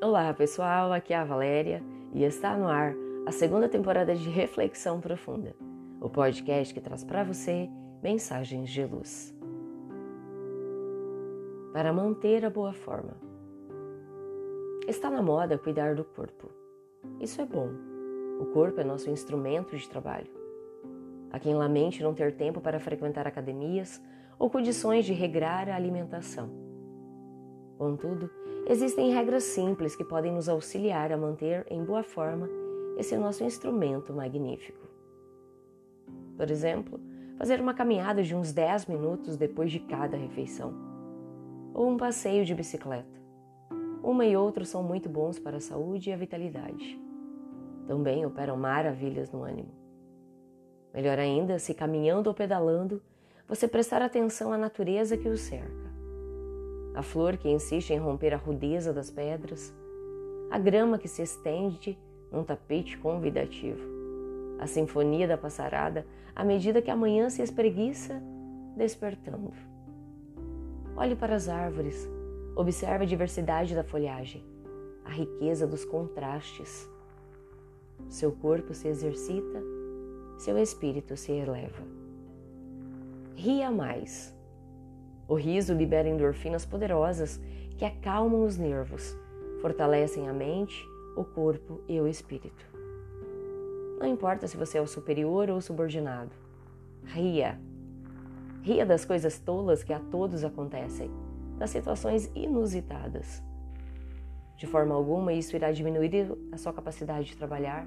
Olá pessoal, aqui é a Valéria e está no ar a segunda temporada de Reflexão Profunda, o podcast que traz para você mensagens de luz. Para manter a boa forma. Está na moda cuidar do corpo. Isso é bom. O corpo é nosso instrumento de trabalho. Há quem lamente não ter tempo para frequentar academias ou condições de regrar a alimentação. Contudo, existem regras simples que podem nos auxiliar a manter em boa forma esse nosso instrumento magnífico. Por exemplo, fazer uma caminhada de uns 10 minutos depois de cada refeição, ou um passeio de bicicleta. Uma e outra são muito bons para a saúde e a vitalidade. Também operam maravilhas no ânimo. Melhor ainda, se caminhando ou pedalando, você prestar atenção à natureza que o cerca. A flor que insiste em romper a rudeza das pedras, a grama que se estende num tapete convidativo, a sinfonia da passarada à medida que a manhã se espreguiça, despertando. Olhe para as árvores, observe a diversidade da folhagem, a riqueza dos contrastes. Seu corpo se exercita, seu espírito se eleva ria mais. O riso libera endorfinas poderosas que acalmam os nervos, fortalecem a mente, o corpo e o espírito. Não importa se você é o superior ou o subordinado. Ria. Ria das coisas tolas que a todos acontecem, das situações inusitadas. De forma alguma, isso irá diminuir a sua capacidade de trabalhar,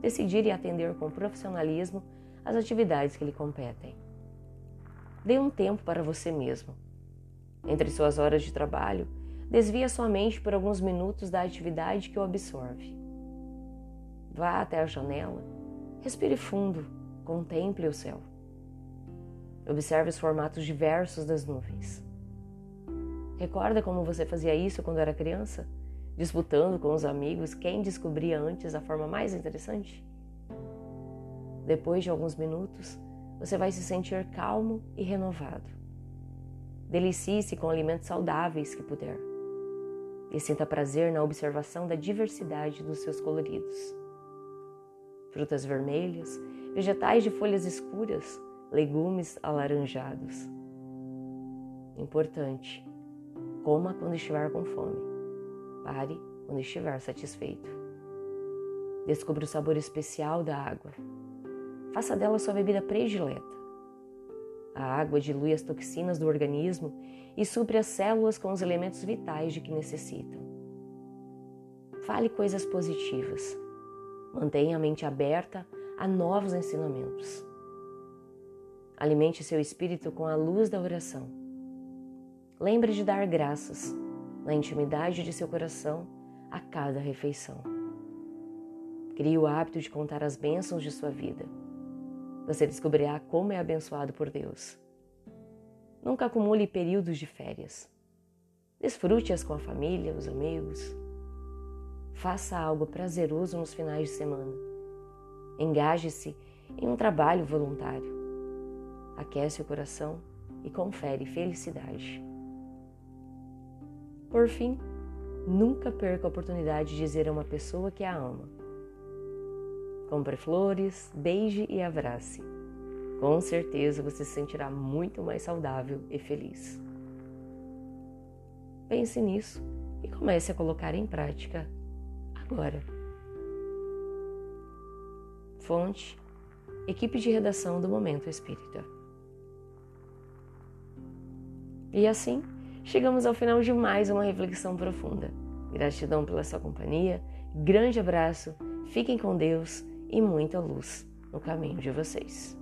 decidir e atender com profissionalismo as atividades que lhe competem. Dê um tempo para você mesmo. Entre suas horas de trabalho, desvie sua mente por alguns minutos da atividade que o absorve. Vá até a janela, respire fundo, contemple o céu. Observe os formatos diversos das nuvens. Recorda como você fazia isso quando era criança? Disputando com os amigos quem descobria antes a forma mais interessante? Depois de alguns minutos, você vai se sentir calmo e renovado. Delicie-se com alimentos saudáveis que puder. E sinta prazer na observação da diversidade dos seus coloridos. Frutas vermelhas, vegetais de folhas escuras, legumes alaranjados. Importante: coma quando estiver com fome. Pare quando estiver satisfeito. Descubra o sabor especial da água Faça dela sua bebida predileta. A água dilui as toxinas do organismo e supre as células com os elementos vitais de que necessitam. Fale coisas positivas. Mantenha a mente aberta a novos ensinamentos. Alimente seu espírito com a luz da oração. Lembre de dar graças na intimidade de seu coração a cada refeição. Crie o hábito de contar as bênçãos de sua vida você descobrirá como é abençoado por Deus. Nunca acumule períodos de férias. Desfrute-as com a família, os amigos. Faça algo prazeroso nos finais de semana. Engaje-se em um trabalho voluntário. Aquece o coração e confere felicidade. Por fim, nunca perca a oportunidade de dizer a uma pessoa que a ama Compre flores, beije e abrace. Com certeza você se sentirá muito mais saudável e feliz. Pense nisso e comece a colocar em prática agora. Fonte: Equipe de redação do Momento Espírita. E assim, chegamos ao final de mais uma reflexão profunda. Gratidão pela sua companhia, grande abraço, fiquem com Deus e muita luz no caminho de vocês.